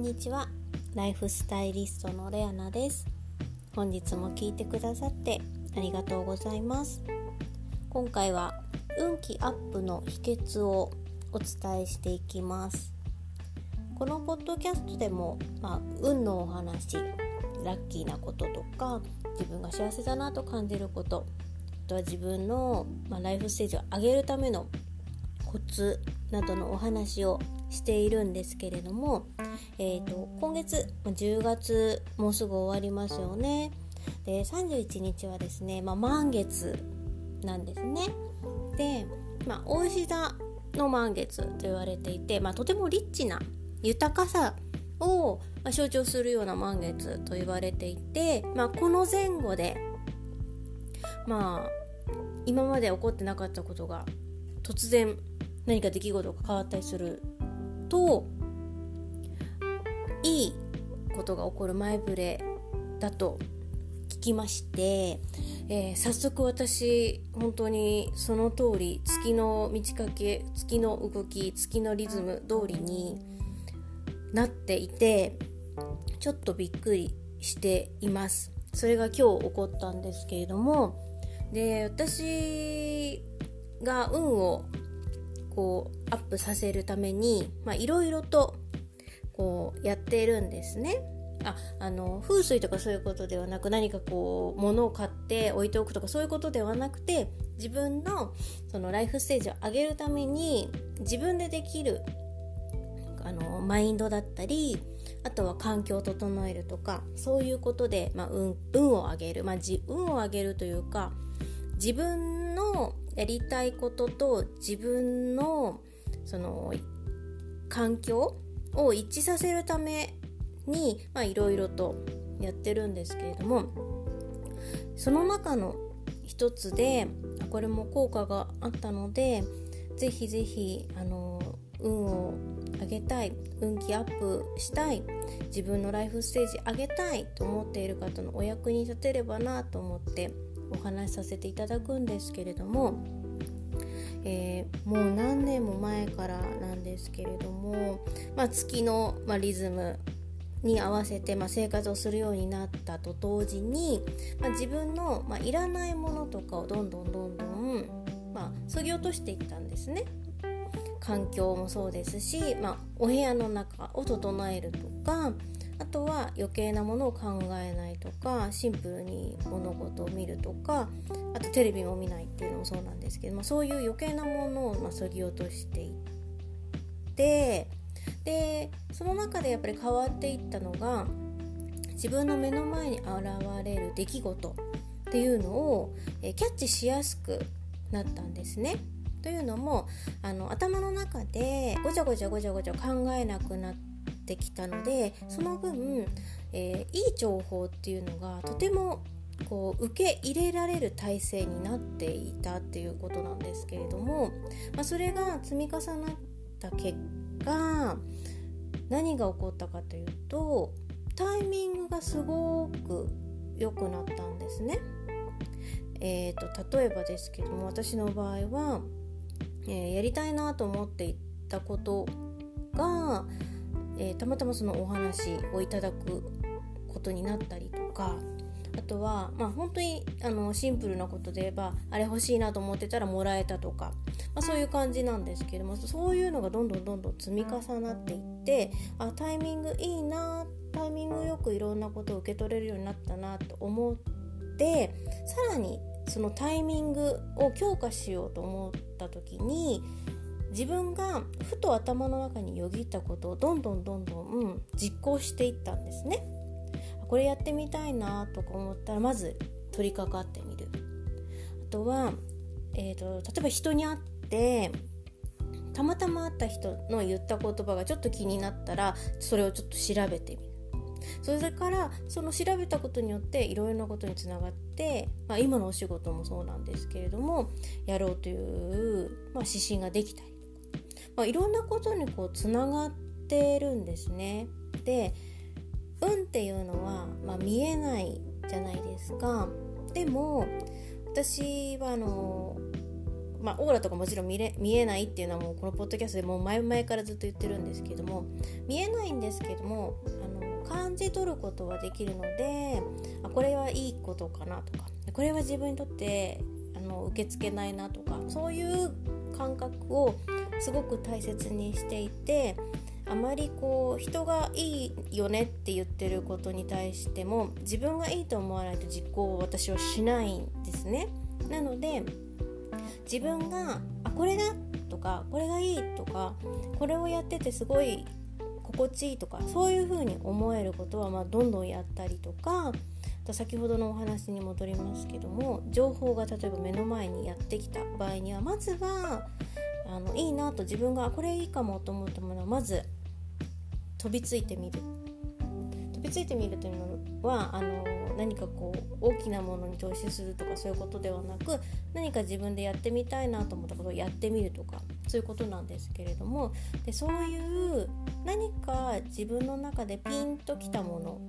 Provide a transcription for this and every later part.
んにちは。ライフスタイリストのレアナです。本日も聞いてくださってありがとうございます。今回は運気アップの秘訣をお伝えしていきます。このポッドキャストでも、まあ、運のお話ラッキーなこととか自分が幸せだなと感じることあとは自分の、まあ、ライフステージを上げるためのコツなどのお話をしているんですけれども、えーと、今月10月もうすぐ終わりますよね。で31日はですね、まあ、満月なんですね。で、まあ、大石座の満月と言われていて、まあ、とてもリッチな豊かさを象徴するような満月と言われていて、まあ、この前後でまあ今まで起こってなかったことが突然何か出来事が変わったりするといいことが起こる前触れだと聞きまして、えー、早速私本当にその通り月の満ち欠け月の動き月のリズム通りになっていてちょっとびっくりしています。それが今日起こったんですけれどもで私が運をこうアップさせるためにいろいろとこうやってるんですね。ああの風水とかそういうことではなく何かこう物を買って置いておくとかそういうことではなくて自分のそのライフステージを上げるために自分でできるあのマインドだったりあとは環境を整えるとかそういうことで、まあ、運運を上げる、まあ、運を上げるというか自分のやりたいことと自分のその環境を一致させるためにいろいろとやってるんですけれどもその中の一つでこれも効果があったのでぜひぜひあの運を上げたい運気アップしたい自分のライフステージ上げたいと思っている方のお役に立てればなと思ってお話しさせていただくんですけれども、えー、もう何年も前からなんですけれども、まあ、月の、まあ、リズムに合わせて、まあ、生活をするようになったと同時に、まあ、自分の、まあ、いらないものとかをどんどんどんどん、まあ、削ぎ落としていったんですね。環境もそうですし、まあ、お部屋の中を整えるとかあとは余計なものを考えないとかシンプルに物事を見るとかあとテレビも見ないっていうのもそうなんですけどもそういう余計なものをまあ削ぎ落としていってでその中でやっぱり変わっていったのが自分の目の前に現れる出来事っていうのをえキャッチしやすくなったんですね。というのもあの頭の中でごちゃごちゃごちゃごちゃ考えなくなってってきたのでその分、えー、いい情報っていうのがとてもこう受け入れられる体制になっていたっていうことなんですけれども、まあ、それが積み重なった結果何が起こったかというとタイミングがすごく良くなったんですね。えーと、例えばですけども私の場合は、えー、やりたいなと思っていたことがえー、たまたまそのお話をいただくことになったりとかあとは、まあ、本当にあのシンプルなことで言えばあれ欲しいなと思ってたらもらえたとか、まあ、そういう感じなんですけどもそういうのがどんどんどんどん積み重なっていってあタイミングいいなタイミングよくいろんなことを受け取れるようになったなと思ってさらにそのタイミングを強化しようと思った時に自分がふと頭の中によぎったことをどんどんどんどん実行していったんですね。これやってみたいなとか思ったらまず取り掛かってみる。あとは、えーと、例えば人に会ってたまたま会った人の言った言葉がちょっと気になったらそれをちょっと調べてみる。それからその調べたことによっていろいろなことにつながって、まあ、今のお仕事もそうなんですけれどもやろうという、まあ、指針ができたりまあ、いろんなことにこうつながってるんですね。で運っていうのは、まあ、見えないじゃないですか。でも私はあのまあ、オーラとかもちろん見れ見えないっていうのはもうこのポッドキャストでもう前々からずっと言ってるんですけども見えないんですけどもあの感じ取ることはできるのであこれはいいことかなとかこれは自分にとってあの受け付けないなとかそういう感覚をすごく大切にしていてあまりこう人がいいよねって言ってることに対しても自分がいいと思わないと実行を私はしないんですね。なので自分があこれだとかこれがいいとかこれをやっててすごい心地いいとかそういう風に思えることはまあどんどんやったりとか先ほどのお話に戻りますけども情報が例えば目の前にやってきた場合にはまずはあのいいなと自分がこれいいかもと思ったものはまず飛びついてみる飛びついてみるというのはあの何かこう大きなものに投資するとかそういうことではなく何か自分でやってみたいなと思ったことをやってみるとかそういうことなんですけれどもでそういう何か自分の中でピンときたもの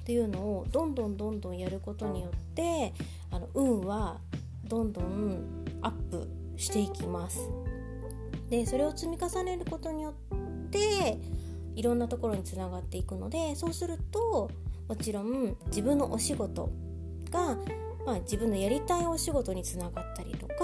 っていうのをどんどんどんどんやることによってあの運はどんどんアップしていきます。でそれを積み重ねることによっていろんなところにつながっていくのでそうするともちろん自分のお仕事が、まあ、自分のやりたいお仕事につながったりとか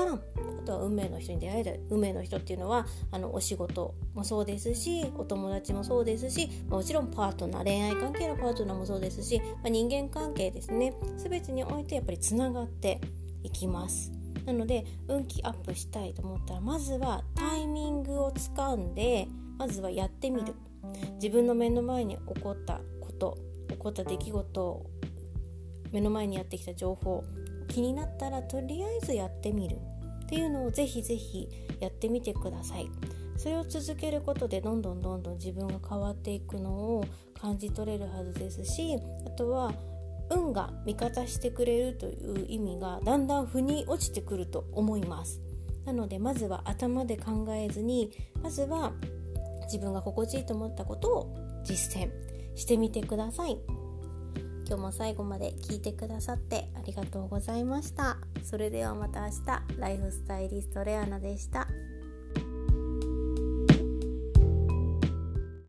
あとは運命の人に出会える運命の人っていうのはあのお仕事もそうですしお友達もそうですしもちろんパートナー恋愛関係のパートナーもそうですし、まあ、人間関係ですね。全てにおいてやっぱりつながっていきます。なので運気アップしたいと思ったらまずはタイミングをつかんでまずはやってみる。自分の目の前に起こったこと起こった出来事目の前にやってきた情報気になったらとりあえずやってみる。っていうのをぜひぜひやってみてください。それを続けることでどんどんどんどん自分が変わっていくのを感じ取れるはずですしあとは運が味方してくれるという意味がだんだん腑に落ちてくると思います。なのでまずは頭で考えずにまずは自分が心地いいと思ったことを実践してみてください。今日も最後まで聞いてくださってありがとうございました。それではまた明日。ライフスタイリストレアナでした。